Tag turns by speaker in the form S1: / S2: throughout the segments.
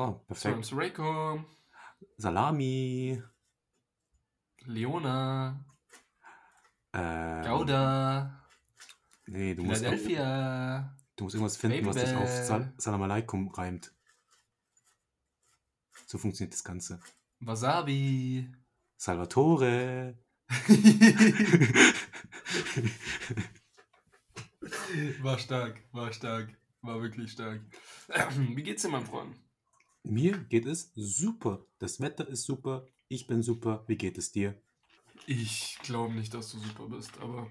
S1: Oh, perfekt.
S2: Assalamu
S1: Salami.
S2: Leona.
S1: Ähm,
S2: Gouda.
S1: Nee, du musst,
S2: Philadelphia.
S1: du musst irgendwas finden, was dich auf. Sal Salam Aleikum reimt. So funktioniert das Ganze.
S2: Wasabi.
S1: Salvatore.
S2: War stark, war stark, war wirklich stark. Wie geht's dir, mein Freund?
S1: Mir geht es super. Das Wetter ist super. Ich bin super. Wie geht es dir?
S2: Ich glaube nicht, dass du super bist, aber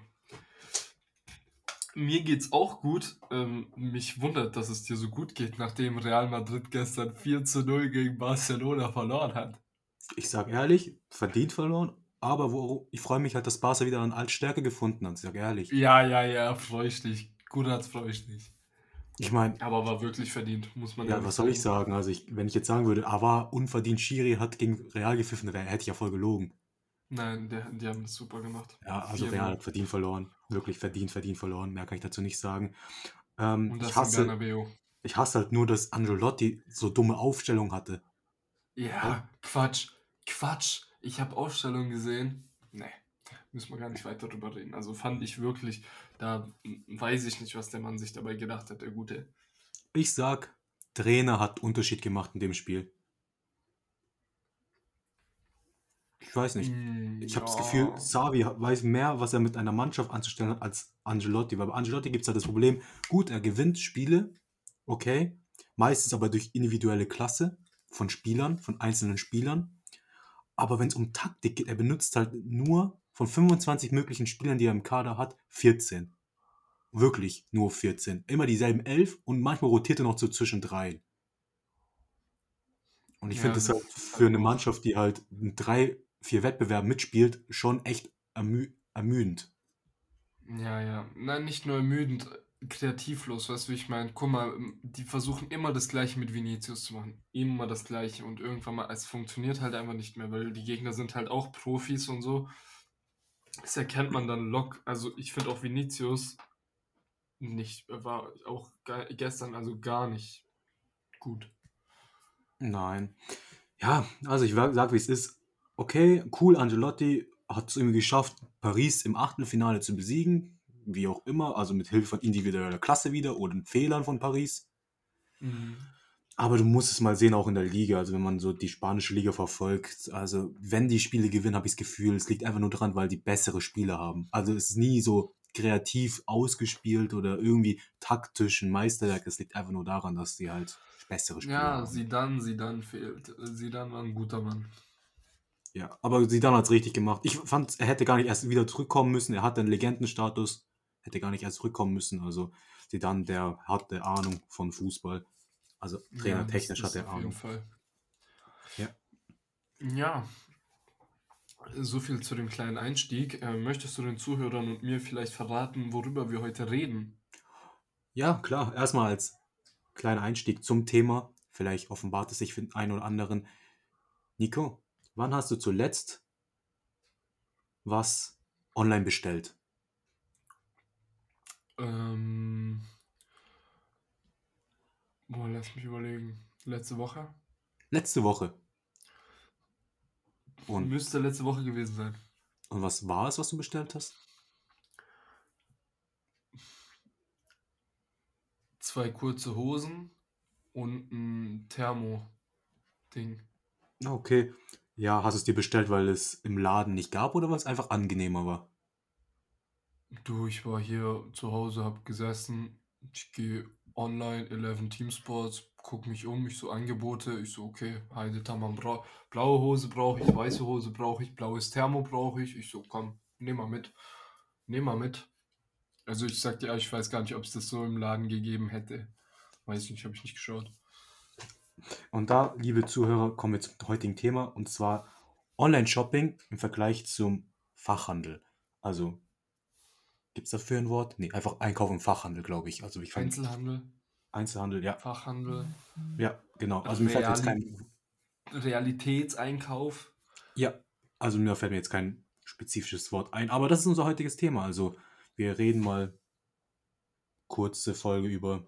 S2: mir geht's auch gut. Ähm, mich wundert, dass es dir so gut geht, nachdem Real Madrid gestern 4 zu 0 gegen Barcelona verloren hat.
S1: Ich sag ehrlich, verdient verloren. Aber wo, ich freue mich halt, dass Barca wieder an Altstärke gefunden hat. Ich sag ehrlich.
S2: Ja, ja, ja, freu ich dich. Gut hat's, freu ich dich.
S1: Ich meine,
S2: Aber war wirklich verdient, muss man
S1: ja,
S2: ehrlich
S1: was soll ich sagen? Also, ich, wenn ich jetzt sagen würde, aber unverdient Schiri hat gegen Real gepfiffen, dann hätte ich ja voll gelogen.
S2: Nein, der, die haben das super gemacht.
S1: Ja, also
S2: 4-0.
S1: Real hat verdient verloren. Wirklich verdient, verdient verloren. Mehr kann ich dazu nicht sagen. Ähm,
S2: Und
S1: ich,
S2: das in
S1: hasse, ich hasse halt nur, dass Angelotti so dumme Aufstellung hatte.
S2: Ja, Quatsch, Quatsch. Ich habe Aufstellungen gesehen. Nee, müssen wir gar nicht weiter drüber reden. Also fand ich wirklich, da weiß ich nicht, was der Mann sich dabei gedacht hat, der Gute.
S1: Ich sag, Trainer hat Unterschied gemacht in dem Spiel. Ich weiß nicht.
S2: Mm,
S1: Ich habe das
S2: ja.
S1: Gefühl, Xavi weiß mehr, was er mit einer Mannschaft anzustellen hat, als Angelotti. Weil bei Angelotti gibt es halt das Problem, gut, er gewinnt Spiele, okay, meistens aber durch individuelle Klasse von Spielern, von einzelnen Spielern. Aber wenn es um Taktik geht, er benutzt halt nur von 25 möglichen Spielern, die er im Kader hat, 14. Wirklich nur 14. Immer dieselben 11 und manchmal rotiert er noch so zwischen drei. Und ich
S2: Ja,
S1: finde das
S2: das
S1: halt für
S2: halt
S1: eine Mannschaft, die halt in drei, vier Wettbewerben mitspielt, schon echt ermü ermüdend.
S2: Ja, ja. Nein, nicht nur ermüdend, kreativlos, weißt du, wie ich meine? Guck mal, die versuchen immer das Gleiche mit Vinicius zu machen. Immer das Gleiche. Und irgendwann mal, es funktioniert halt einfach nicht mehr, weil die Gegner sind halt auch Profis und so. Das erkennt man dann lock. Also ich finde auch Vinicius nicht, war auch ge gestern also gar nicht gut.
S1: Nein. Ja, also ich wa- sag, wie es ist. Okay, cool, Angelotti hat es irgendwie geschafft, Paris im Achtelfinale zu besiegen. Wie auch immer, also mit Hilfe von individueller Klasse wieder oder den Fehlern von Paris.
S2: Mhm.
S1: Aber du musst es mal sehen, auch in der Liga. Also, wenn man so die spanische Liga verfolgt. Also, wenn die Spiele gewinnen, habe ich das Gefühl, es liegt einfach nur dran, weil die bessere Spieler haben. Also, es ist nie so kreativ ausgespielt oder irgendwie taktisch ein Meisterwerk. Es liegt einfach nur daran, dass die halt bessere Spieler
S2: Ja,
S1: haben.
S2: Zidane, Zidane fehlt. Zidane war ein guter Mann.
S1: Ja, aber Zidane hat es richtig gemacht. Ich fand, er hätte gar nicht erst wieder zurückkommen müssen. Er hat einen Legendenstatus, hätte gar nicht erst zurückkommen müssen. Also Zidane, der hatte Ahnung von Fußball. Also
S2: Ja,
S1: trainertechnisch
S2: das,
S1: hat er
S2: auf jeden
S1: Ahnung.
S2: Fall.
S1: Ja.
S2: Ja, so viel zu dem kleinen Einstieg. Äh, möchtest du den Zuhörern und mir vielleicht verraten, worüber wir heute reden?
S1: Ja, klar. Erstmal als kleiner Einstieg zum Thema. Vielleicht offenbart es sich für den einen oder anderen. Nico, wann hast du zuletzt was online bestellt?
S2: Ähm, boah, lass mich überlegen. Letzte Woche?
S1: Letzte Woche. Und,
S2: Müsste letzte Woche gewesen sein.
S1: und was war es, was du bestellt hast?
S2: Zwei kurze Hosen und ein Thermo-Ding.
S1: Okay. Ja, hast du es dir bestellt, weil es im Laden nicht gab oder weil es einfach angenehmer war?
S2: Du, ich war hier zu Hause, hab gesessen. Ich gehe online, 11 Team Sports, guck mich um, ich so Angebote. Ich so, okay, Heide Tamam, bra blaue Hose brauche ich, weiße Hose brauche ich, blaues Thermo brauche ich. Ich so, komm, nehm mal mit. Nehm mal mit. Also ich sag dir, ich weiß gar nicht, ob es das so im Laden gegeben hätte. Weiß ich nicht, habe ich nicht geschaut.
S1: Und da, liebe Zuhörer, kommen wir zum heutigen Thema und zwar Online-Shopping im Vergleich zum Fachhandel. Also, gibt es dafür ein Wort? Nee, einfach Einkauf im Fachhandel, glaube ich. Also, ich
S2: Einzelhandel,
S1: Einzelhandel, ja.
S2: Fachhandel,
S1: Ja, genau. Also, mir fällt jetzt kein.
S2: Realitätseinkauf.
S1: Ja, also mir fällt mir jetzt kein spezifisches Wort ein, aber das ist unser heutiges Thema. Also, wir reden mal kurze Folge über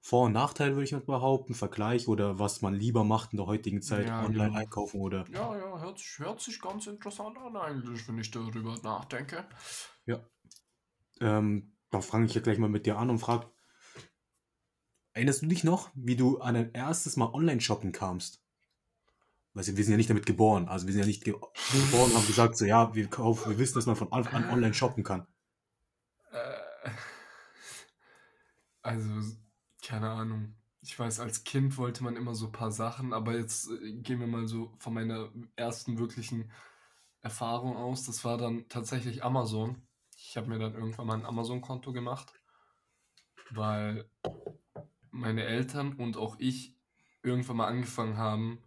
S1: Vor- und Nachteil, würde ich mal behaupten, Vergleich oder was man lieber macht in der heutigen Zeit,
S2: Ja,
S1: online
S2: genau.
S1: einkaufen oder
S2: Ja, ja, hört sich, hört sich ganz interessant an eigentlich, wenn ich darüber nachdenke.
S1: ja. Ähm, da fange ich ja gleich mal mit dir an und frage, erinnerst du dich noch, wie du an dein erstes Mal online shoppen kamst? Weißt du, wir sind ja nicht damit geboren, also wir sind ja nicht ge geboren und haben gesagt, so ja, wir kaufen, wir wissen, dass man von Anfang an online shoppen kann.
S2: Äh, also, keine Ahnung. Ich weiß, als Kind wollte man immer so ein paar Sachen, aber jetzt äh, gehen wir mal so von meiner ersten wirklichen Erfahrung aus. Das war dann tatsächlich Amazon. Ich habe mir dann irgendwann mal ein Amazon-Konto gemacht, weil meine Eltern und auch ich irgendwann mal angefangen haben,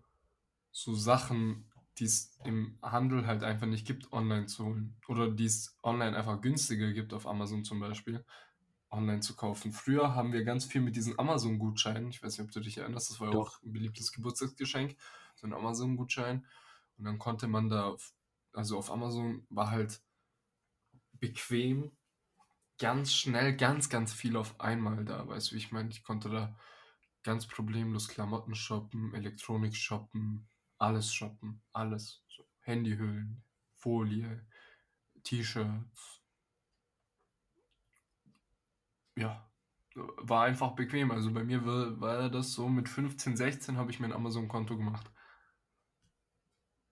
S2: so Sachen, die es im Handel halt einfach nicht gibt, online zu holen. Oder die es online einfach günstiger gibt, auf Amazon zum Beispiel, online zu kaufen. Früher haben wir ganz viel mit diesen Amazon-Gutscheinen, ich weiß nicht, ob du dich erinnerst, das war ja auch ein beliebtes Geburtstagsgeschenk, so ein Amazon-Gutschein. Und dann konnte man da, also auf Amazon war halt bequem, ganz schnell, ganz, ganz viel auf einmal da. Weißt du, ich meine? Ich konnte da ganz problemlos Klamotten shoppen, Elektronik shoppen, alles shoppen, alles. So, Handyhüllen, Folie, T-Shirts. Ja, war einfach bequem. Also bei mir war, war das so, mit 15, 16 habe ich mir ein Amazon-Konto gemacht.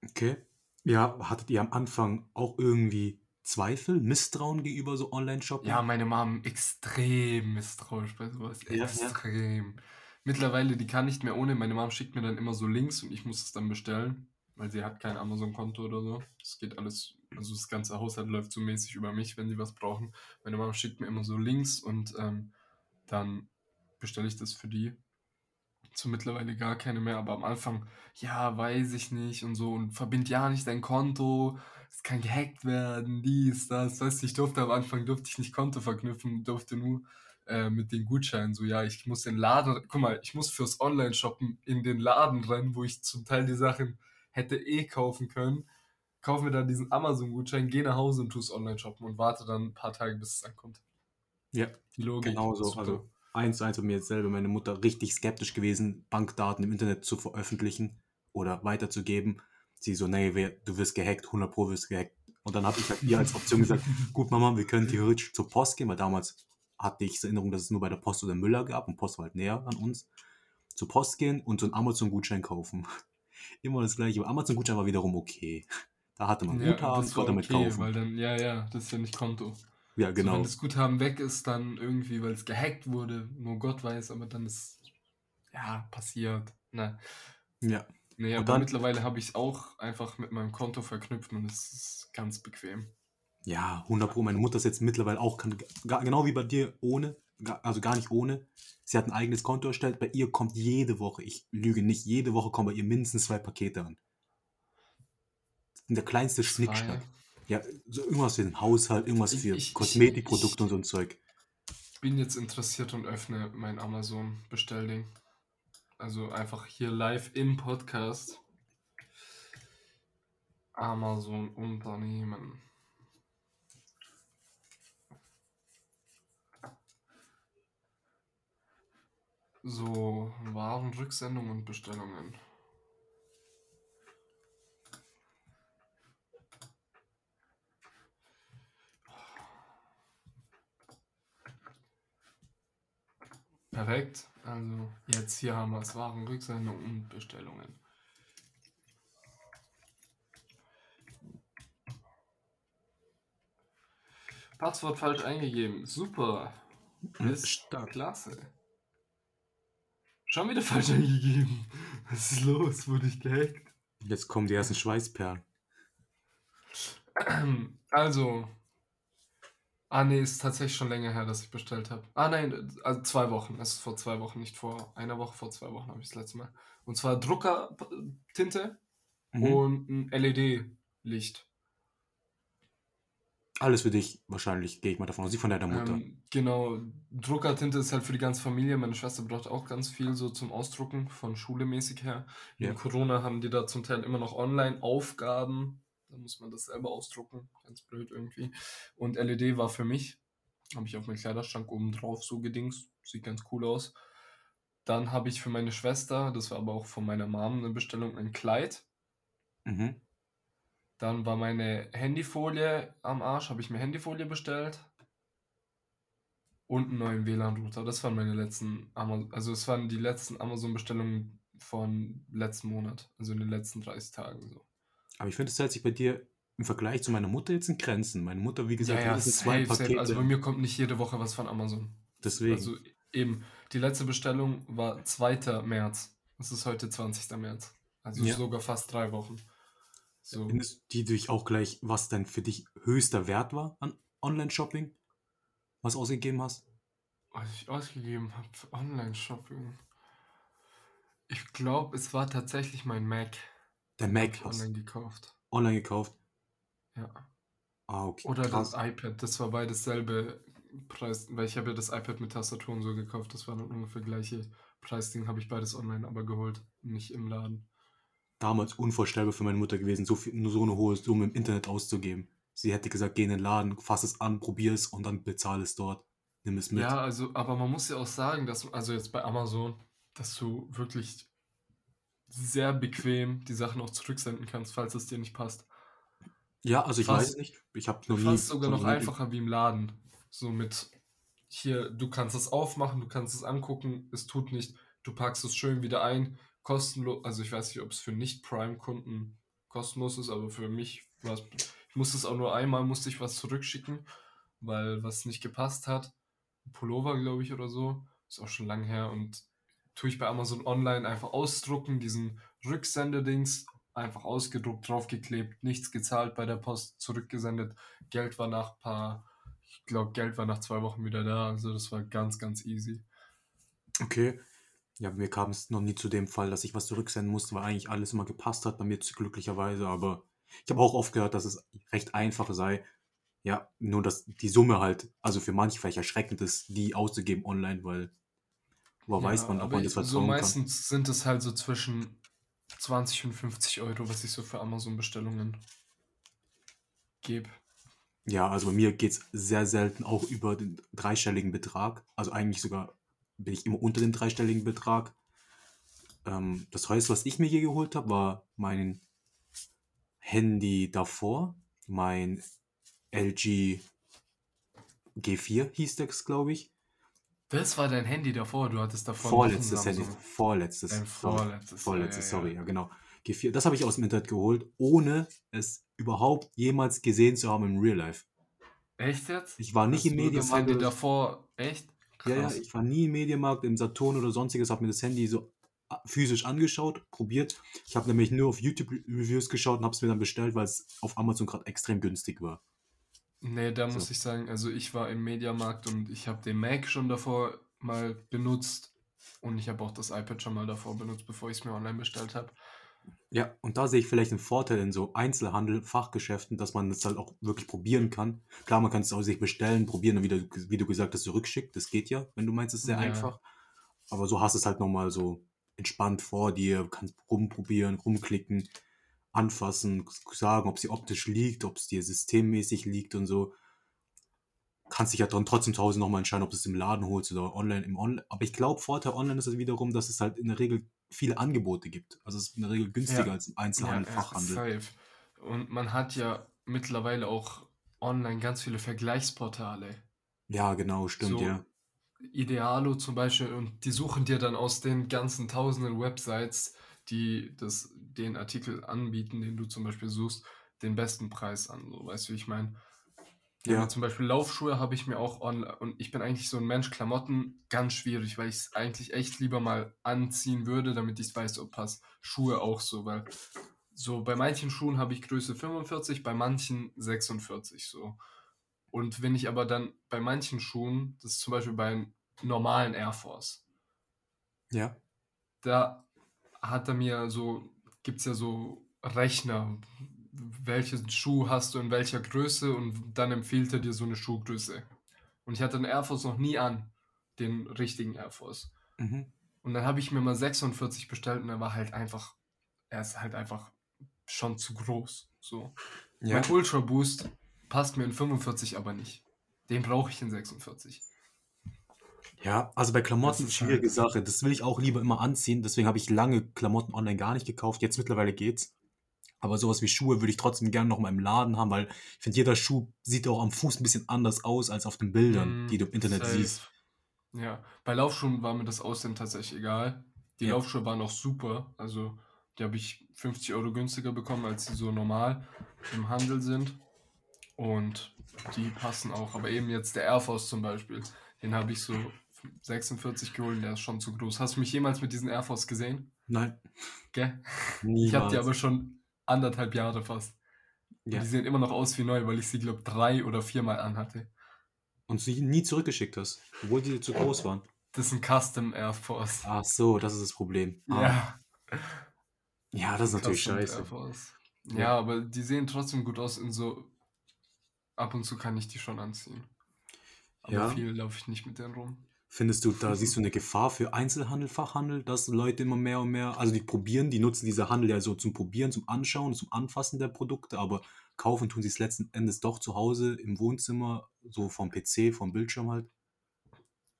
S1: Okay. Ja, hattet ihr am Anfang auch irgendwie Zweifel, Misstrauen gegenüber so Online-Shopping?
S2: Ja, meine Mom extrem misstrauisch bei sowas.
S1: Ja, ja.
S2: Extrem. Mittlerweile, die kann nicht mehr ohne. Meine Mom schickt mir dann immer so Links und ich muss es dann bestellen, weil sie hat kein Amazon-Konto oder so. Das geht alles, also das ganze Haushalt läuft so mäßig über mich, wenn sie was brauchen. Meine Mom schickt mir immer so Links und ähm, dann bestelle ich das für die. So mittlerweile gar keine mehr, aber am Anfang, ja, weiß ich nicht und so und verbind ja nicht dein Konto, es kann gehackt werden, dies, das, weißt du, ich durfte am Anfang, durfte ich nicht Konto verknüpfen, durfte nur äh, mit den Gutscheinen, so, ja, ich muss den Laden, guck mal, ich muss fürs Online-Shoppen in den Laden rennen, wo ich zum Teil die Sachen hätte eh kaufen können, kaufe mir dann diesen Amazon-Gutschein, gehe nach Hause und tue es Online-Shoppen und warte dann ein paar Tage, bis es ankommt.
S1: Ja,
S2: Die Logik.
S1: genau so. Also eins zu eins bei mir jetzt selber, meine Mutter richtig skeptisch gewesen, Bankdaten im Internet zu veröffentlichen oder weiterzugeben. Sie so, nee, wer, du wirst gehackt, 100 Pro wirst gehackt. Und dann habe ich halt ihr als Option gesagt, gut Mama, wir können theoretisch zur Post gehen, weil damals hatte ich die Erinnerung, dass es nur bei der Post oder Müller gab und Post war halt näher an uns. Zur Post gehen und so einen Amazon-Gutschein kaufen. Immer das gleiche. Aber Amazon-Gutschein war wiederum okay. Da hatte man
S2: Ja,
S1: Guthaben, konnte damit
S2: okay,
S1: kaufen.
S2: weil dann, ja, ja, das ist ja nicht Konto.
S1: Ja, genau.
S2: wenn das Guthaben weg ist, dann irgendwie, weil es gehackt wurde, nur Gott weiß, aber dann ist, ja, passiert. Na,
S1: ja.
S2: nee,
S1: Und
S2: aber
S1: dann-
S2: mittlerweile habe ich es auch einfach mit meinem Konto verknüpft und es ist ganz bequem.
S1: Ja, 100 Pro. Meine Mutter ist jetzt mittlerweile auch, kann, genau wie bei dir, ohne, also gar nicht ohne. Sie hat ein eigenes Konto erstellt. Bei ihr kommt jede Woche, ich lüge nicht, jede Woche kommen bei ihr mindestens zwei Pakete an. Der kleinste. Schnickschnack. Ja, so irgendwas für den Haushalt, irgendwas
S2: Ich-
S1: für
S2: ich- ich-
S1: Kosmetikprodukte
S2: ich-
S1: und so ein Zeug.
S2: Ich bin jetzt interessiert und öffne mein Amazon-Bestellding. Also einfach hier live im Podcast. Amazon-Unternehmen. So, Warenrücksendung und Bestellungen. Perfekt. Also jetzt hier haben wir es. Warenrücksendung und Bestellungen. Passwort falsch eingegeben. Super. Ist
S1: Stark.
S2: klasse. Schon wieder falsch eingegeben. Was ist los? Wurde ich gehackt?
S1: Jetzt kommen die ersten Schweißperlen.
S2: Also. Ah, nee, ist tatsächlich schon länger her, dass ich bestellt habe. Ah, nein, also zwei Wochen. Es ist vor zwei Wochen, nicht vor einer Woche, vor zwei Wochen habe ich das letzte Mal. Und zwar Druckertinte
S1: Mhm.
S2: und ein LED-Licht.
S1: Alles für dich wahrscheinlich, gehe ich mal davon aus. Sie von deiner Mutter.
S2: Ähm, genau, Druckertinte ist halt für die ganze Familie. Meine Schwester braucht auch ganz viel so zum Ausdrucken, von Schule mäßig her.
S1: Ja.
S2: In Corona haben die da zum Teil immer noch Online-Aufgaben. Da muss man das selber ausdrucken. Ganz blöd irgendwie. Und LED war für mich. Habe ich auf meinem Kleiderschrank oben drauf so gedings. Sieht ganz cool aus. Dann habe ich für meine Schwester, das war aber auch von meiner Mom eine Bestellung, ein Kleid.
S1: Mhm.
S2: Dann war meine Handyfolie am Arsch, habe ich mir Handyfolie bestellt. Und einen neuen WLAN-Router. Das waren meine letzten Amazon, also es waren die letzten Amazon-Bestellungen von letzten Monat, also in den letzten 30 Tagen so.
S1: Aber ich finde, es hält sich bei dir im Vergleich zu meiner Mutter jetzt in Grenzen. Meine Mutter, wie gesagt,
S2: Ja, ja,
S1: mindestens zwei
S2: safe, safe.
S1: Pakete.
S2: Also bei mir kommt nicht jede Woche was von Amazon.
S1: Deswegen.
S2: Also eben, die letzte Bestellung war 2. März. Es ist heute 20. März. Also
S1: Ja.
S2: sogar fast drei Wochen. So.
S1: Findest die dich auch gleich, was denn für dich höchster Wert war an Online-Shopping? Was du ausgegeben hast?
S2: Was ich ausgegeben habe für Online-Shopping. Ich glaube, es war tatsächlich mein Mac.
S1: Der Mac hast
S2: online gekauft.
S1: online gekauft.
S2: Ja.
S1: Ah, okay.
S2: Oder
S1: krass.
S2: das iPad. Das war beides selbe Preis. Weil ich habe ja das iPad mit Tastatur und so gekauft. Das war dann ungefähr gleiche Preisding. Habe ich beides online aber geholt. Nicht im Laden.
S1: Damals unvorstellbar für meine Mutter gewesen, so, viel, nur so eine hohe Summe im Internet auszugeben. Sie hätte gesagt, geh in den Laden, fass es an, probier es und dann bezahle es dort. Nimm es mit.
S2: Ja, also, aber man muss ja auch sagen, dass, also jetzt bei Amazon, dass du wirklich sehr bequem die Sachen auch zurücksenden kannst, falls es dir nicht passt.
S1: Ja, also ich
S2: Fast-
S1: weiß nicht. Ich habe noch nie.
S2: Fast sogar noch einfacher wie im Laden. So mit hier, du kannst es aufmachen, du kannst es angucken, es tut nicht, du packst es schön wieder ein, kostenlos, also ich weiß nicht, ob es für Nicht-Prime-Kunden kostenlos ist, aber für mich war es, ich musste es auch nur einmal, musste ich was zurückschicken, weil was nicht gepasst hat. Ein Pullover, glaube ich, oder so, ist auch schon lange her und tue ich bei Amazon Online einfach ausdrucken, diesen Rücksendedings, einfach ausgedruckt, draufgeklebt, nichts gezahlt bei der Post, zurückgesendet. Geld war nach paar, ich glaube, Geld war nach zwei Wochen wieder da. Also das war ganz, ganz easy.
S1: Okay. Ja, mir kam es noch nie zu dem Fall, dass ich was zurücksenden musste, weil eigentlich alles immer gepasst hat, bei mir zu- glücklicherweise. Aber ich habe auch oft gehört, dass es recht einfach sei. Ja, nur dass die Summe halt, also für manche vielleicht erschreckend ist, die auszugeben online, weil woher weiß man, ob
S2: aber
S1: man das
S2: so
S1: vertrauen kann.
S2: meistens sind es halt so zwischen 20 und 50 Euro, was ich so für Amazon-Bestellungen gebe.
S1: Ja, also bei mir geht es sehr selten auch über den dreistelligen Betrag. Also eigentlich sogar bin ich immer unter dem dreistelligen Betrag. Ähm, das heißt, was ich mir hier geholt habe, war mein Handy davor, mein LG G4 hieß das, glaube ich.
S2: Das war dein Handy davor, du hattest davor
S1: Vorletztes Handy. Vorletztes.
S2: Dein vorletztes,
S1: Vorletztes,
S2: ja, ja,
S1: sorry,
S2: ja.
S1: ja, genau. G4. Das habe ich aus dem Internet geholt, ohne es überhaupt jemals gesehen zu haben im Real Life.
S2: Echt jetzt?
S1: Ich war nicht
S2: Hast
S1: im
S2: du das. Handy
S1: oder-
S2: davor? Echt?
S1: Ja, ja,
S2: Krass.
S1: ich war nie im Mediamarkt, im Saturn oder sonstiges, habe mir das Handy so a- physisch angeschaut, probiert. Ich habe nämlich nur auf YouTube-Reviews geschaut und habe es mir dann bestellt, weil es auf Amazon gerade extrem günstig war.
S2: Nee, da muss
S1: So.
S2: ich sagen, also ich war im Mediamarkt und ich habe den Mac schon davor mal benutzt und ich habe auch das iPad schon mal davor benutzt, bevor ich es mir online bestellt habe.
S1: Ja, und da sehe ich vielleicht einen Vorteil in so Einzelhandel, Fachgeschäften, dass man es halt auch wirklich probieren kann. Klar, man kann es auch sich bestellen, probieren und wieder, wie du gesagt hast, zurückschicken. Das geht ja, wenn du meinst, es ist sehr
S2: Ja.
S1: einfach. Aber so hast du es halt nochmal so entspannt vor dir, kannst rumprobieren, rumklicken, anfassen, sagen, ob sie optisch liegt, ob es dir systemmäßig liegt und so. Kannst dich ja dann trotzdem zu Hause nochmal entscheiden, ob du es im Laden holst oder online im Online. Aber ich glaube, Vorteil online ist es wiederum, dass es halt in der Regel viele Angebote gibt. Also es ist in der Regel günstiger
S2: Ja.
S1: als im Einzelhandel,
S2: Ja, ja,
S1: Fachhandel.
S2: safe. Und man hat ja mittlerweile auch online ganz viele Vergleichsportale.
S1: Ja, genau, stimmt,
S2: So,
S1: ja.
S2: Idealo zum Beispiel und die suchen dir dann aus den ganzen tausenden Websites, die das, den Artikel anbieten, den du zum Beispiel suchst, den besten Preis an. So, weißt du, wie ich meine?
S1: Ja
S2: zum Beispiel Laufschuhe habe ich mir auch online und ich bin eigentlich so ein Mensch, Klamotten ganz schwierig, weil ich es eigentlich echt lieber mal anziehen würde, damit ich weiß, ob passt. Schuhe auch so, weil so bei manchen Schuhen habe ich Größe 45, bei manchen 46 so. Und wenn ich aber dann bei manchen Schuhen, das ist zum Beispiel bei normalen Air Force,
S1: Ja.
S2: da hat er mir so, gibt es ja so Rechner, welchen Schuh hast du in welcher Größe und dann empfiehlt er dir so eine Schuhgröße. Und ich hatte den Air Force noch nie an, den richtigen Air Force.
S1: Mhm.
S2: Und dann habe ich mir mal 46 bestellt und er war halt einfach, er ist halt einfach schon zu groß. So.
S1: Ja.
S2: Mein Ultra Boost passt mir in 45 aber nicht. Den brauche ich in 46.
S1: Ja, also bei Klamotten
S2: ist
S1: schwierige
S2: halt.
S1: Sache. Das will ich auch lieber immer anziehen. Deswegen habe ich lange Klamotten online gar nicht gekauft. Jetzt mittlerweile geht's. Aber sowas wie Schuhe würde ich trotzdem gerne noch mal im Laden haben, weil ich finde, jeder Schuh sieht auch am Fuß ein bisschen anders aus als auf den Bildern, die
S2: Mm,
S1: du im Internet siehst.
S2: safe. Ja, bei Laufschuhen war mir das Aussehen tatsächlich egal. Die
S1: Ja.
S2: Laufschuhe waren auch super. Also, die habe ich 50 Euro günstiger bekommen, als sie so normal im Handel sind. Und die passen auch. Aber eben jetzt der Air Force zum Beispiel, den habe ich so 46 geholt, der ist schon zu groß. Hast du mich jemals mit diesen Air Force gesehen?
S1: Nein,
S2: Gell? Ich habe die
S1: niemals.
S2: aber schon anderthalb Jahre fast.
S1: Ja.
S2: die sehen immer noch aus wie neu, weil ich sie, glaube drei oder viermal anhatte.
S1: Und sie nie zurückgeschickt hast, obwohl die zu groß waren.
S2: Das ist ein Custom Air Force.
S1: Ach so, das ist das Problem. Ah.
S2: Ja.
S1: Ja, das ist natürlich
S2: Custom Air
S1: scheiße.
S2: Force.
S1: Ja.
S2: Ja, aber die sehen trotzdem gut aus in so. Ab und zu kann ich die schon anziehen. Aber
S1: Ja.
S2: viel laufe ich nicht mit denen rum.
S1: Findest du, da siehst du eine Gefahr für Einzelhandel, Fachhandel, dass Leute immer mehr und mehr, also die probieren, die nutzen diese Handel ja so zum Probieren, zum Anschauen, zum Anfassen der Produkte, aber kaufen tun sie es letzten Endes doch zu Hause im Wohnzimmer, so vom PC, vom Bildschirm halt.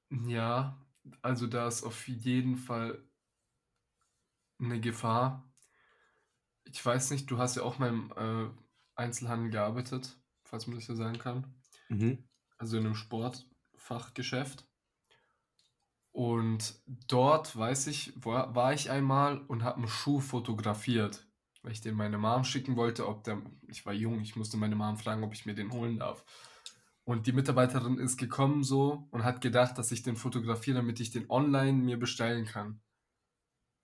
S2: Ja, also da ist auf jeden Fall eine Gefahr. Ich weiß nicht, du hast ja auch mal im äh, Einzelhandel gearbeitet, falls man das ja sagen kann.
S1: Mhm.
S2: Also in einem Sportfachgeschäft. Und dort, weiß ich, war, war ich einmal und habe einen Schuh fotografiert, weil ich den meine Mom schicken wollte, ob der, ich war jung, ich musste meine Mom fragen, ob ich mir den holen darf. Und die Mitarbeiterin ist gekommen so und hat gedacht, dass ich den fotografiere, damit ich den online mir bestellen kann.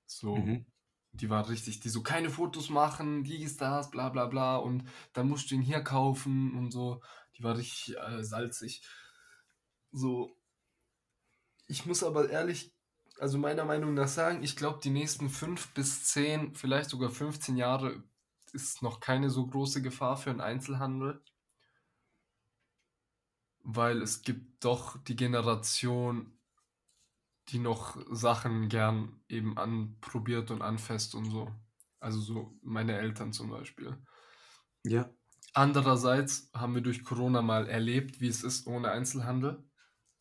S2: So,
S1: Mhm.
S2: die war richtig, die so keine Fotos machen, dies, das, bla bla bla und dann musst du ihn hier kaufen und so. Die war richtig äh, salzig. So, ich muss aber ehrlich, also meiner Meinung nach sagen, ich glaube, die nächsten fünf bis zehn, vielleicht sogar 15 Jahre ist noch keine so große Gefahr für den Einzelhandel, weil es gibt doch die Generation, die noch Sachen gern eben anprobiert und anfasst und so. Also so meine Eltern zum Beispiel.
S1: Ja.
S2: Andererseits haben wir durch Corona mal erlebt, wie es ist ohne Einzelhandel.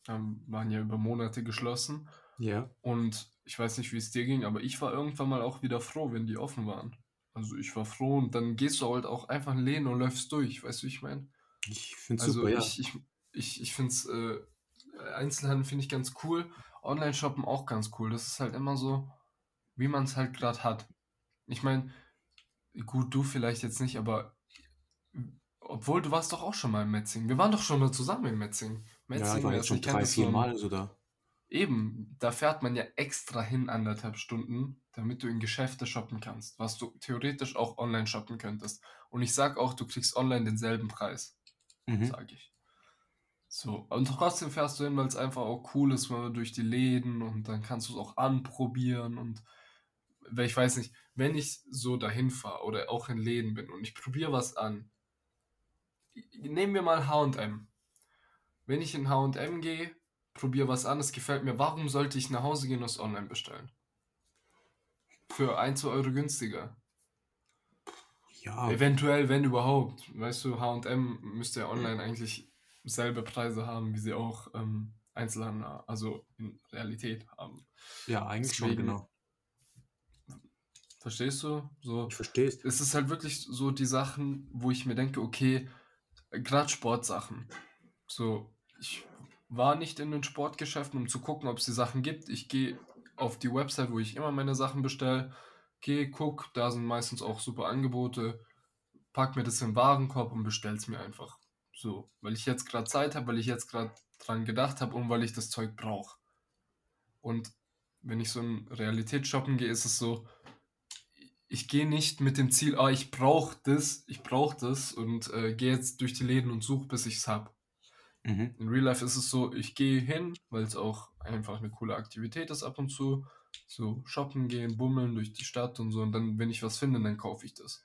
S2: Ähm, waren ja über Monate geschlossen.
S1: Ja.
S2: Und ich weiß nicht, wie es dir ging, aber ich war irgendwann mal auch wieder froh, wenn die offen waren. Also ich war froh und dann gehst du halt auch einfach in Läden und läufst durch, weißt du, wie ich meine?
S1: Ich finde es
S2: Also
S1: super, ja.
S2: ich, ich, ich, ich finde es, äh, Einzelhandel finde ich ganz cool, Online-Shoppen auch ganz cool. Das ist halt immer so, wie man es halt gerade hat. Ich meine, gut, du vielleicht jetzt nicht, aber obwohl du warst doch auch schon mal in Metzing. Wir waren doch schon mal zusammen in Metzing.
S1: Ja, ich war jetzt
S2: es
S1: schon drei, vier Mal so da.
S2: Eben, da fährt man ja extra hin anderthalb Stunden, damit du in Geschäfte shoppen kannst, was du theoretisch auch online shoppen könntest. Und ich sag auch, du kriegst online denselben Preis,
S1: Mhm.
S2: sag ich. So, und trotzdem fährst du hin, weil es einfach auch cool ist, mal durch die Läden und dann kannst du es auch anprobieren und weil ich weiß nicht, wenn ich so dahin fahre oder auch in Läden bin und ich probiere was an, nehmen wir mal H&M. Wenn ich in H&M gehe, probiere was an, es gefällt mir, warum sollte ich nach Hause gehen und es online bestellen? Für 1, 2 Euro günstiger.
S1: Ja,
S2: Eventuell, wenn überhaupt. Weißt du, H&M müsste ja online eigentlich selbe Preise haben, wie sie auch ähm, Einzelhandel, also in Realität haben.
S1: ja, eigentlich schon,
S2: Deswegen,
S1: genau.
S2: verstehst du? So,
S1: Ich verstehe es.
S2: es ist halt wirklich so die Sachen, wo ich mir denke, okay, gerade Sportsachen. So, ich war nicht in den Sportgeschäften, um zu gucken, ob es die Sachen gibt. Ich gehe auf die Website, wo ich immer meine Sachen bestelle. Gehe, guck, da sind meistens auch super Angebote. Pack mir das im Warenkorb und bestell's mir einfach. So, weil ich jetzt gerade Zeit habe, weil ich jetzt gerade dran gedacht habe und weil ich das Zeug brauche. Und wenn ich so in Realität shoppen gehe, ist es so, ich gehe nicht mit dem Ziel, ah, ich brauche das, ich brauche das und äh, gehe jetzt durch die Läden und suche, bis ich es habe.
S1: Mhm.
S2: In Real Life ist es so, ich gehe hin, weil es auch einfach eine coole Aktivität ist ab und zu. So shoppen gehen, bummeln durch die Stadt und so. Und dann, wenn ich was finde, dann kaufe ich das.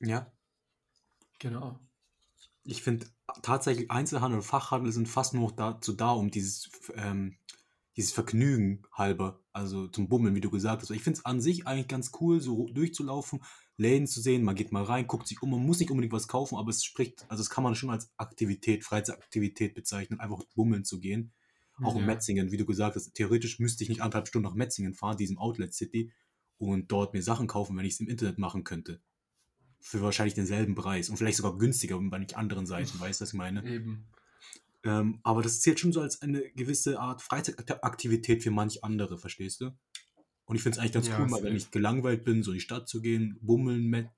S1: Ja.
S2: Genau.
S1: Ich finde tatsächlich Einzelhandel und Fachhandel sind fast nur noch dazu da, um dieses, ähm, dieses Vergnügen halber, also zum Bummeln, wie du gesagt hast. Ich finde es an sich eigentlich ganz cool, so durchzulaufen, Läden zu sehen, man geht mal rein, guckt sich um, man muss nicht unbedingt was kaufen, aber es spricht, also das kann man schon als Aktivität, Freizeitaktivität bezeichnen, einfach bummeln zu gehen. Auch in
S2: Ja.
S1: Metzingen, wie du gesagt hast, theoretisch müsste ich nicht anderthalb Stunden nach Metzingen fahren, diesem Outlet City, und dort mir Sachen kaufen, wenn ich es im Internet machen könnte. Für wahrscheinlich denselben Preis und vielleicht sogar günstiger bei nicht anderen Seiten, weißt du, was ich meine?
S2: Eben.
S1: Ähm, aber das zählt schon so als eine gewisse Art Freizeitaktivität für manch andere, verstehst du? Und ich finde es eigentlich ganz
S2: Ja,
S1: cool, mal wenn ich gelangweilt bin, so in die Stadt zu gehen, bummeln mit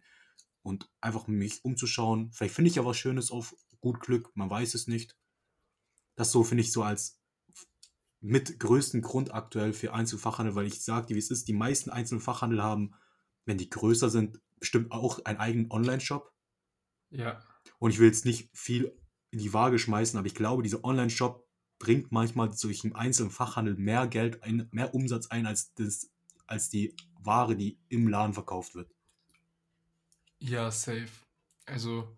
S1: und einfach mich umzuschauen. Vielleicht finde ich ja was Schönes auf gut Glück, man weiß es nicht. Das so finde ich so als mit größten Grund aktuell für Einzelfachhandel, weil ich sage dir, wie es ist, die meisten Einzelfachhandel haben, wenn die größer sind, bestimmt auch einen eigenen Online-Shop.
S2: Ja.
S1: Und ich will jetzt nicht viel in die Waage schmeißen, aber ich glaube, dieser Online-Shop bringt manchmal durch einen einzelnen Fachhandel mehr Geld, ein, mehr Umsatz ein, als, das, als die Ware, die im Laden verkauft wird.
S2: Ja, safe. Also,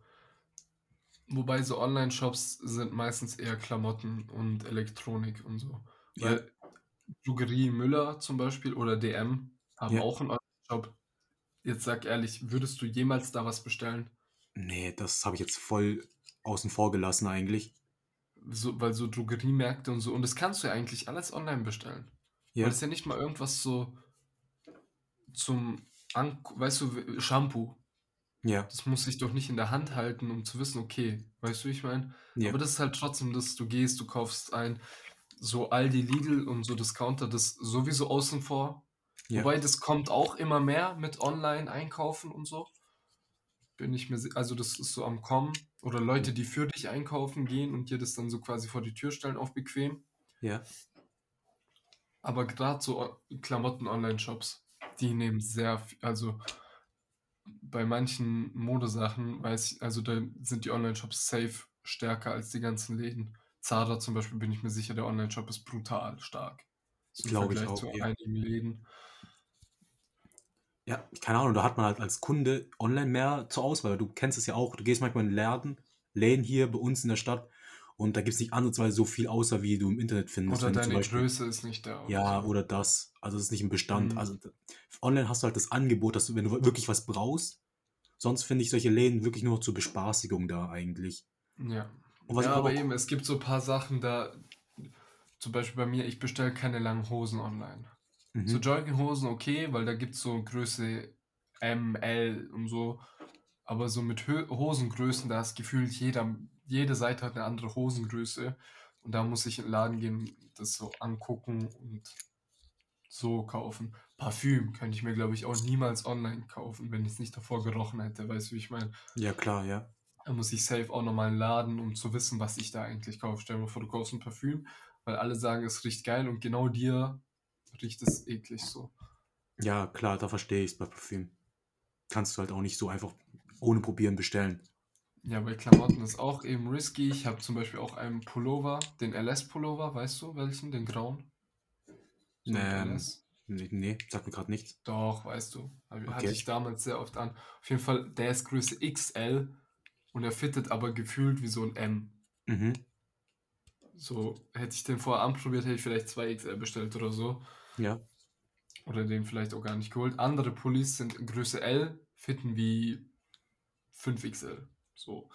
S2: wobei so Online-Shops sind meistens eher Klamotten und Elektronik und so.
S1: Ja.
S2: Weil Drogerie Müller zum Beispiel oder DM haben
S1: Ja.
S2: auch einen Online-Shop. Jetzt sag ehrlich, würdest du jemals da was bestellen?
S1: Nee, das habe ich jetzt voll außen vor gelassen eigentlich.
S2: So, weil so Drogeriemärkte und so, und das kannst du ja eigentlich alles online bestellen.
S1: Ja,
S2: Weil das ist ja nicht mal irgendwas so zum, An weißt du, Shampoo.
S1: ja,
S2: Das muss ich doch nicht in der Hand halten, um zu wissen, okay, weißt du, wie ich meine?
S1: ja,
S2: Aber das ist halt trotzdem, dass du gehst, du kaufst ein, so Aldi, Lidl und so Discounter, das sowieso außen vor.
S1: ja.
S2: Wobei, das kommt auch immer mehr mit Online-Einkaufen und so. Bin ich mir, also das ist so am Kommen. Oder Leute, die für dich einkaufen gehen und dir das dann so quasi vor die Tür stellen auf bequem.
S1: ja.
S2: Aber gerade so O- Klamotten-Online-Shops, die nehmen sehr viel, also bei manchen Modesachen weiß ich, also da sind die Online-Shops safe stärker als die ganzen Läden. Zara zum Beispiel bin ich mir sicher, der Online-Shop ist brutal stark. So im
S1: Glaube ich
S2: Vergleich
S1: auch,
S2: zu
S1: ja.
S2: einigen Läden.
S1: Ja, keine Ahnung, da hat man halt als Kunde online mehr zur Auswahl. Du kennst es ja auch, du gehst manchmal in Läden, Läden hier bei uns in der Stadt und da gibt es nicht ansatzweise so viel außer, wie du im Internet findest.
S2: Oder deine
S1: Beispiel,
S2: Größe ist nicht da. Oder
S1: ja,
S2: so.
S1: oder das. Also es ist nicht im Bestand.
S2: Mhm.
S1: Also online hast du halt das Angebot, dass du, wenn du wirklich was brauchst, sonst finde ich solche Läden wirklich nur zur Bespaßigung da eigentlich.
S2: Ja. Ja, aber eben, es gibt so ein paar Sachen da, zum Beispiel bei mir, ich bestelle keine langen Hosen online.
S1: Mhm.
S2: So Jogginghosen okay, weil da gibt es so Größe M, L und so. Aber so mit Hosengrößen, da ist gefühlt jeder, jede Seite hat eine andere Hosengröße. Und da muss ich in den Laden gehen, das so angucken und so kaufen. Parfüm könnte ich mir, glaube ich, auch niemals online kaufen, wenn ich es nicht davor gerochen hätte. Weißt du, wie ich meine?
S1: ja, klar, ja.
S2: Da muss ich safe auch nochmal laden, um zu wissen, was ich da eigentlich kaufe. Stell dir mal vor, du kaufst ein Parfüm, weil alle sagen, es riecht geil und genau dir riecht es eklig so.
S1: Ja, klar, da verstehe ich es bei Parfüm. Kannst du halt auch nicht so einfach ohne probieren bestellen.
S2: Ja, bei Klamotten ist auch eben risky. Ich habe zum Beispiel auch einen Pullover, den LS-Pullover, weißt du welchen? Den grauen? So
S1: Ähm? Nee, nee sag mir gerade nichts.
S2: Doch, weißt du. Hatte
S1: Okay.
S2: ich damals sehr oft an. Auf jeden Fall, der ist Größe XL und er fittet aber gefühlt wie so ein M.
S1: Mhm.
S2: So, hätte ich den vorher anprobiert, hätte ich vielleicht 2XL bestellt oder so.
S1: Ja.
S2: Oder den vielleicht auch gar nicht geholt. Andere Pullis sind Größe L, fitten wie 5XL. So.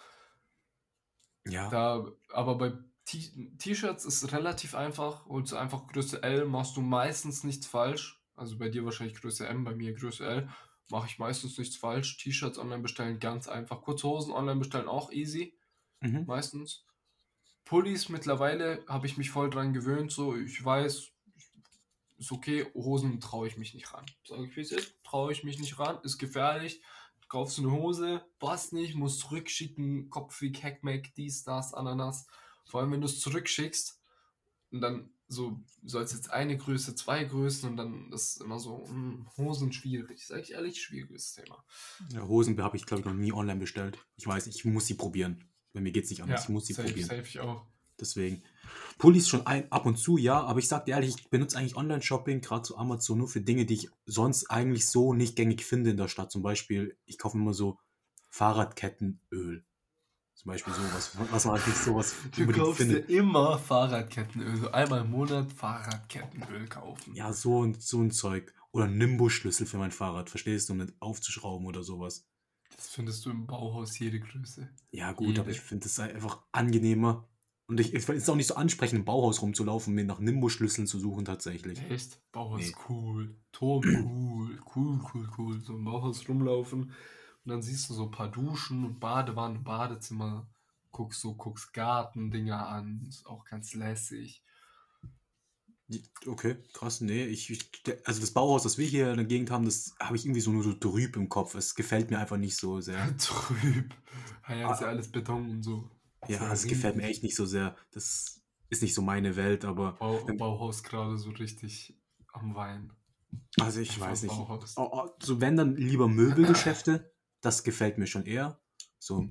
S1: Ja.
S2: Da, aber bei T-Shirts ist relativ einfach. Holst du einfach Größe L, machst du meistens nichts falsch. Also bei dir wahrscheinlich Größe M, bei mir Größe L. Mache ich meistens nichts falsch. T-Shirts online bestellen, ganz einfach. Kurze Hosen online bestellen, auch easy.
S1: Mhm.
S2: Meistens. Pullis mittlerweile habe ich mich voll dran gewöhnt. So, ich weiß, ist okay. Hosen traue ich mich nicht ran. Sag ich, wie es ist. Traue ich mich nicht ran. Ist gefährlich. Kaufst du eine Hose, passt nicht, musst zurückschicken. Kopf wie Hackmack, dies, das, Ananas. Vor allem, wenn du es zurückschickst und dann so, soll es jetzt eine Größe, zwei Größen und dann ist immer so, hm, Hosen schwierig. Sag ich ehrlich, schwieriges Thema.
S1: Ja, Hosen habe ich, glaube ich, noch nie online bestellt. Ich weiß, ich muss sie probieren. Bei mir geht es nicht anders. ich muss sie
S2: safe,
S1: probieren.
S2: safe ich auch.
S1: Deswegen. Pullis schon ein, ab und zu, ja, aber ich sag dir ehrlich, ich benutze eigentlich Online-Shopping, gerade zu Amazon, nur für Dinge, die ich sonst eigentlich so nicht gängig finde in der Stadt. Zum Beispiel, ich kaufe immer so Fahrradkettenöl. Zum Beispiel sowas, was man nicht sowas
S2: Du kaufst dir
S1: findet.
S2: immer Fahrradkettenöl. So einmal im Monat Fahrradkettenöl kaufen.
S1: Ja, so und so ein Zeug. Oder Nimbus-Schlüssel für mein Fahrrad, verstehst du, um nicht aufzuschrauben oder sowas.
S2: Das findest du im Bauhaus jede Größe.
S1: Ja, gut,
S2: Jede.
S1: aber ich finde es einfach angenehmer. Und ich, ich finde es auch nicht so ansprechend, im Bauhaus rumzulaufen, mir nach Nimbus-Schlüsseln zu suchen tatsächlich.
S2: Echt? Bauhaus
S1: Nee.
S2: cool. Ton cool. Cool, cool, cool. So im Bauhaus rumlaufen. Und dann siehst du so ein paar Duschen und Badewanne, Badezimmer. Guckst so, guckst Gartendinger an. Ist auch ganz lässig.
S1: Okay, krass, nee. Ich, also das Bauhaus, das wir hier in der Gegend haben, das habe ich irgendwie so nur so trüb im Kopf. Es gefällt mir einfach nicht so sehr.
S2: Trüb. Ja, ja, ist ja alles Beton und so.
S1: Ja, es gefällt mir echt nicht so sehr. Das ist nicht so meine Welt, aber
S2: Bau, Bauhaus gerade so richtig am Wein.
S1: also ich weiß nicht. Oh, oh, so wenn dann lieber Möbelgeschäfte, das gefällt mir schon eher. So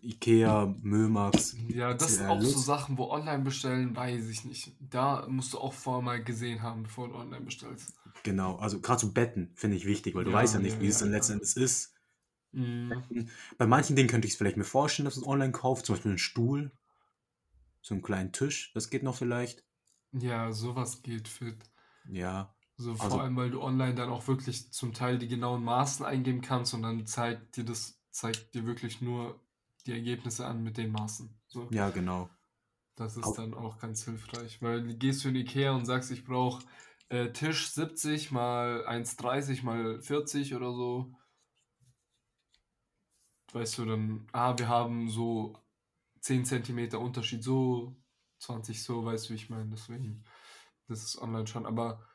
S1: Ikea, Mömax.
S2: Ja, das sind auch so
S1: Lust.
S2: Sachen, wo online bestellen, weiß ich nicht. Da musst du auch vorher mal gesehen haben, bevor du online bestellst.
S1: Genau, also gerade so Betten finde ich wichtig, weil du
S2: Ja,
S1: weißt ja nicht,
S2: ja,
S1: wie es
S2: ja,
S1: dann
S2: ja.
S1: letzten Endes ist.
S2: Mhm.
S1: Bei manchen Dingen könnte ich es vielleicht mir vorstellen, dass man es online kauft, zum Beispiel einen Stuhl, so einen kleinen Tisch, das geht noch vielleicht.
S2: Ja, sowas geht fit.
S1: Ja,
S2: So vor
S1: Also-
S2: allem, weil du online dann auch wirklich zum Teil die genauen Maßen eingeben kannst und dann zeigt dir das, zeigt dir wirklich nur die Ergebnisse an mit den Maßen. So,
S1: ja, genau.
S2: das ist dann auch ganz hilfreich, weil du gehst du in Ikea und sagst, ich brauche äh, Tisch 70 mal 1,30 mal 40 oder so. Weißt du dann, ah, wir haben so 10 Zentimeter Unterschied, so 20 so, weißt du, wie ich meine, deswegen, das ist online schon, aber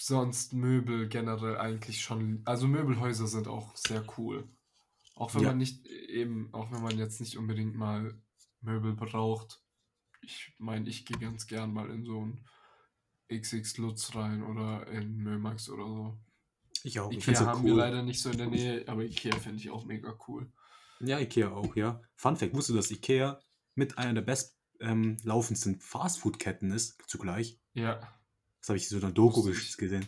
S2: sonst Möbel generell eigentlich schon, also Möbelhäuser sind auch sehr cool. Auch wenn
S1: Ja.
S2: man nicht eben, auch wenn man jetzt nicht unbedingt mal Möbel braucht. Ich meine, ich gehe ganz gern mal in so ein XX Lutz rein oder in Mömax oder so.
S1: Ich auch. Ich
S2: Ikea
S1: es
S2: haben
S1: so
S2: wir
S1: cool.
S2: leider nicht so in der Nähe, aber Ikea finde ich auch mega cool.
S1: Ja, Ikea auch, ja. Fun Fact, wusstest du, dass Ikea mit einer der best ähm, laufendsten Fastfood-Ketten ist, zugleich?
S2: Ja,
S1: Das habe ich so in einer Doku
S2: ich.
S1: gesehen.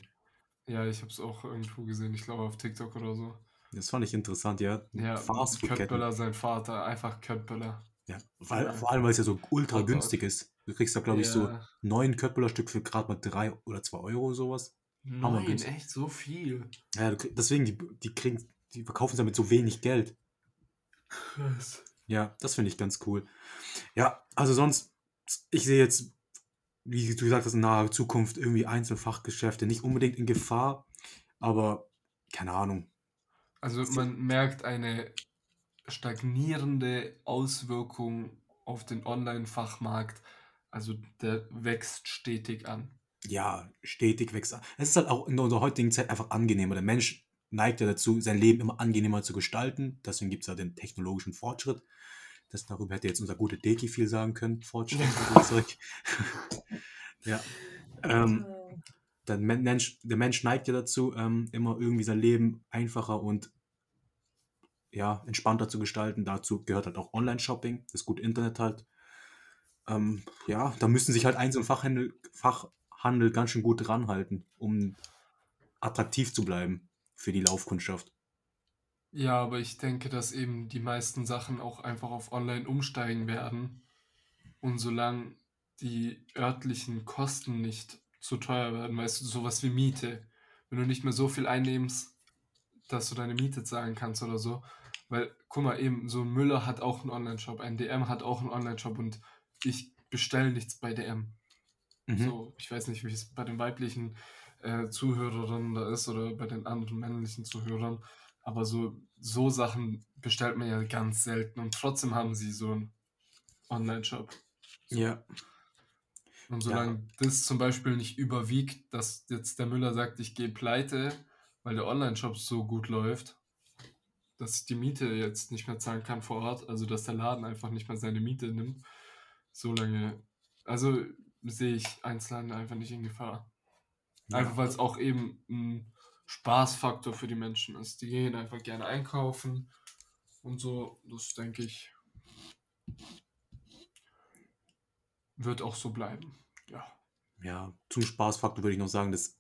S2: ja, ich habe es auch irgendwo gesehen, ich glaube auf TikTok oder so.
S1: Das fand ich interessant, ja.
S2: Ja, Kurt
S1: Fastfood-Ketten.
S2: Böller, sein Vater, einfach Kurt Böller.
S1: Ja, weil,
S2: Ja.
S1: vor allem, weil es ja so ultra
S2: Oh
S1: günstig ist. Du kriegst da, glaube ich, so neun Köttbullar-Stück für gerade mal drei oder zwei Euro sowas.
S2: Nein,
S1: günstig.
S2: echt so viel.
S1: Ja, deswegen, die, die kriegen, die verkaufen es ja mit so wenig Geld.
S2: Krass.
S1: Ja, das finde ich ganz cool. Ja, also sonst, ich sehe jetzt, wie du gesagt hast, in naher Zukunft irgendwie Einzelfachgeschäfte nicht unbedingt in Gefahr, aber keine Ahnung.
S2: Also man merkt eine stagnierende Auswirkung auf den Online-Fachmarkt. Also der wächst stetig an.
S1: Ja, stetig wächst. Es ist halt auch in unserer heutigen Zeit einfach angenehmer. Der Mensch neigt ja dazu, sein Leben immer angenehmer zu gestalten. Deswegen gibt es ja den technologischen Fortschritt. Das, darüber hätte jetzt unser guter Deki viel sagen können. Fortschritt. und so Zeug. ja. Ähm, der Men- Mensch, der Mensch neigt ja dazu, ähm, immer irgendwie sein Leben einfacher und ja, entspannter zu gestalten. Dazu gehört halt auch Online-Shopping, das gute Internet halt. Ähm, ja, da müssen sich halt Einzel- und Fachhandel, Fachhandel ganz schön gut ranhalten, um attraktiv zu bleiben für die Laufkundschaft.
S2: Ja, aber ich denke, dass eben die meisten Sachen auch einfach auf Online umsteigen werden. Und solange die örtlichen Kosten nicht zu teuer werden, weißt du, sowas wie Miete. Wenn du nicht mehr so viel einnimmst, dass du deine Miete zahlen kannst oder so. Weil, guck mal, eben, so ein Müller hat auch einen Online-Shop, ein DM hat auch einen Online-Shop und ich bestelle nichts bei DM.
S1: Mhm.
S2: So, ich weiß nicht, wie es bei den weiblichen äh, Zuhörerinnen da ist oder bei den anderen männlichen Zuhörern, aber so, so Sachen bestellt man ja ganz selten und trotzdem haben sie so einen Online-Shop.
S1: Ja,
S2: Und solange das zum Beispiel nicht überwiegt, dass jetzt der Müller sagt, ich gehe pleite, weil der Online-Shop so gut läuft, dass ich die Miete jetzt nicht mehr zahlen kann vor Ort, also dass der Laden einfach nicht mehr seine Miete nimmt, solange, also sehe ich Einzelhandel einfach nicht in Gefahr. Einfach weil es auch eben ein Spaßfaktor für die Menschen ist. Die gehen einfach gerne einkaufen und so, das denke ich, wird auch so bleiben. Ja.
S1: Ja, zum Spaßfaktor würde ich noch sagen, dass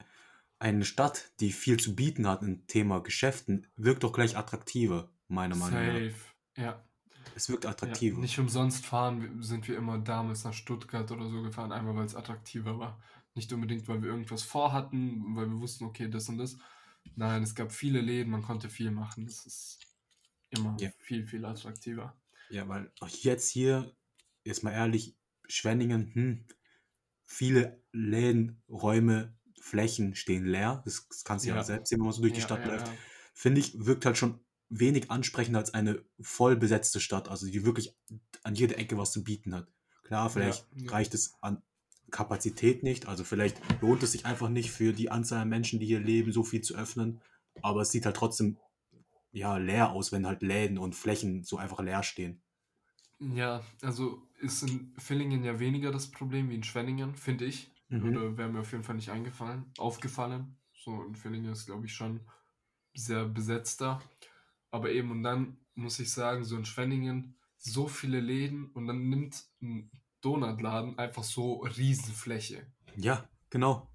S1: eine Stadt, die viel zu bieten hat im Thema Geschäften, wirkt doch gleich attraktiver, meiner Meinung nach.
S2: Safe. Ja.
S1: Es wirkt
S2: ja.
S1: attraktiver.
S2: Nicht umsonst fahren, sind wir immer damals nach Stuttgart oder so gefahren, einfach weil es attraktiver war. Nicht unbedingt, weil wir irgendwas vorhatten, weil wir wussten, okay, das und das. Nein, es gab viele Läden, man konnte viel machen. Das ist immer
S1: Ja.
S2: viel, viel attraktiver.
S1: Ja, weil auch jetzt hier jetzt mal ehrlich, Schwenningen, hm, viele Läden, Räume, Flächen stehen leer. Das, das kannst du ja. ja selbst sehen, wenn man so durch die Stadt ja, läuft. Finde ich, wirkt halt schon wenig ansprechender als eine voll besetzte Stadt, also die wirklich an jeder Ecke was zu bieten hat. Klar, vielleicht reicht es an Kapazität nicht, also vielleicht lohnt es sich einfach nicht für die Anzahl an Menschen, die hier leben, so viel zu öffnen, aber es sieht halt trotzdem ja leer aus, wenn halt Läden und Flächen so einfach leer stehen.
S2: Ja, also ist in Villingen ja weniger das Problem wie in Schwenningen, finde ich. Mhm. Oder wäre mir auf jeden Fall nicht eingefallen, aufgefallen. So in Villingen ist, glaube ich, schon sehr besetzter. Aber eben, und dann muss ich sagen, so in Schwenningen so viele Läden und dann nimmt ein Donutladen einfach so Riesenfläche.
S1: Ja, genau.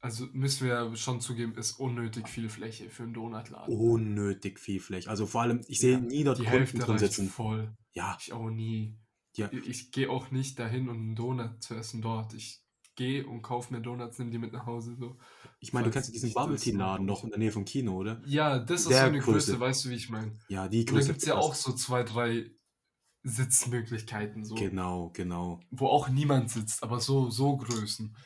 S2: Also müssen wir ja schon zugeben, ist unnötig viel Fläche für einen Donutladen.
S1: Unnötig viel Fläche. Also vor allem, ich sehe ja, nie dort
S2: die Kunden Hälfte drin sitzen. voll. Ja. Ich auch nie. Ja. Ich, ich gehe auch nicht dahin, um einen Donut zu essen dort. Ich gehe und kaufe mir Donuts, nimm die mit nach Hause. So.
S1: Ich meine, du kennst diesen Bubble Tea Laden noch in der Nähe vom Kino, oder?
S2: Ja, das ist der so eine Größe. Größe, weißt du, wie ich meine?
S1: Ja, die
S2: Größe. Und da gibt es ja auch so zwei, drei Sitzmöglichkeiten. So,
S1: genau, genau.
S2: Wo auch niemand sitzt, aber so, so Größen.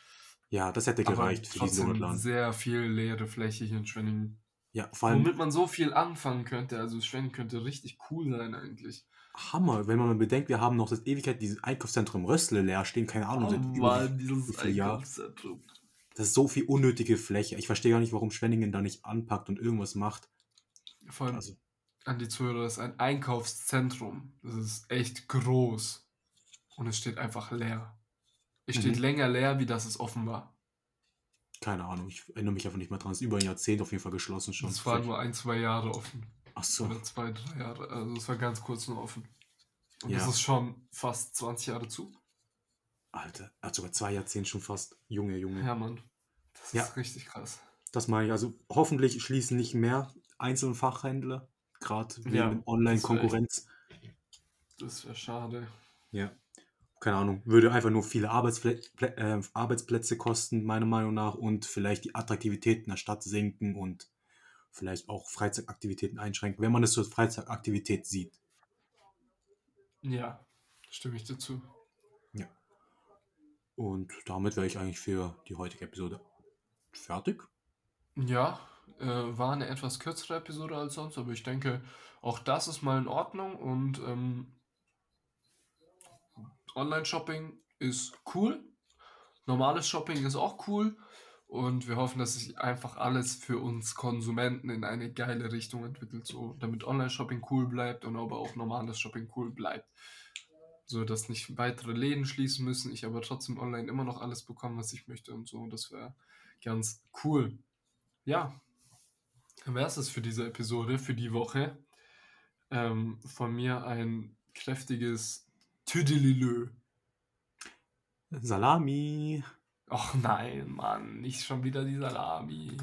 S1: Ja, das hätte gereicht
S2: für diesen Donutladen. sehr viel leere Fläche hier in Schwenningen.
S1: Ja,
S2: vor allem. Womit man so viel anfangen könnte. Also Schwenningen könnte richtig cool sein eigentlich.
S1: Hammer, wenn man bedenkt, wir haben noch das Ewigkeit dieses Einkaufszentrum Rössle leer stehen, keine Ahnung, seit
S2: oh, Mann, dieses Einkaufszentrum.
S1: Das ist so viel unnötige Fläche. Ich verstehe gar nicht, warum Schwenningen da nicht anpackt und irgendwas macht.
S2: Vor allem also. an die Zuhörer, das ist ein Einkaufszentrum. Das ist echt groß. Und es steht einfach leer. Es steht mhm. länger leer, wie das es offen war.
S1: Keine Ahnung, ich erinnere mich einfach nicht mehr dran. Es ist über ein Jahrzehnt auf jeden Fall geschlossen schon.
S2: Es war nur ein, zwei Jahre offen.
S1: Ach so.
S2: Oder zwei, drei Jahre. Also es war ganz kurz nur offen. Und ja. das ist schon fast 20 Jahre zu.
S1: Alter, er hat sogar zwei Jahrzehnte schon fast. Junge, Junge.
S2: Ja, Mann. Das ja. ist richtig krass.
S1: Das meine ich. Also hoffentlich schließen nicht mehr einzelne Fachhändler, gerade wegen ja, Online-Konkurrenz.
S2: Das wäre schade.
S1: Ja. Keine Ahnung, würde einfach nur viele Arbeitsplä äh, Arbeitsplätze kosten, meiner Meinung nach, und vielleicht die Attraktivität in der Stadt sinken und vielleicht auch Freizeitaktivitäten einschränken, wenn man es als Freizeitaktivität sieht.
S2: Ja, stimme ich dazu.
S1: Ja. Und damit wäre ich eigentlich für die heutige Episode fertig.
S2: Ja, äh, war eine etwas kürzere Episode als sonst, aber ich denke, auch das ist mal in Ordnung und ähm, Online-Shopping ist cool. Normales Shopping ist auch cool. Und wir hoffen, dass sich einfach alles für uns Konsumenten in eine geile Richtung entwickelt, so damit Online-Shopping cool bleibt und aber auch normales Shopping cool bleibt. So dass nicht weitere Läden schließen müssen, ich aber trotzdem online immer noch alles bekomme, was ich möchte und so. Das wäre ganz cool. Ja, dann wäre es für diese Episode, für die Woche. Ähm, von mir ein kräftiges Tüdelilö.
S1: Salami.
S2: Och nein, Mann, nicht schon wieder die Salami.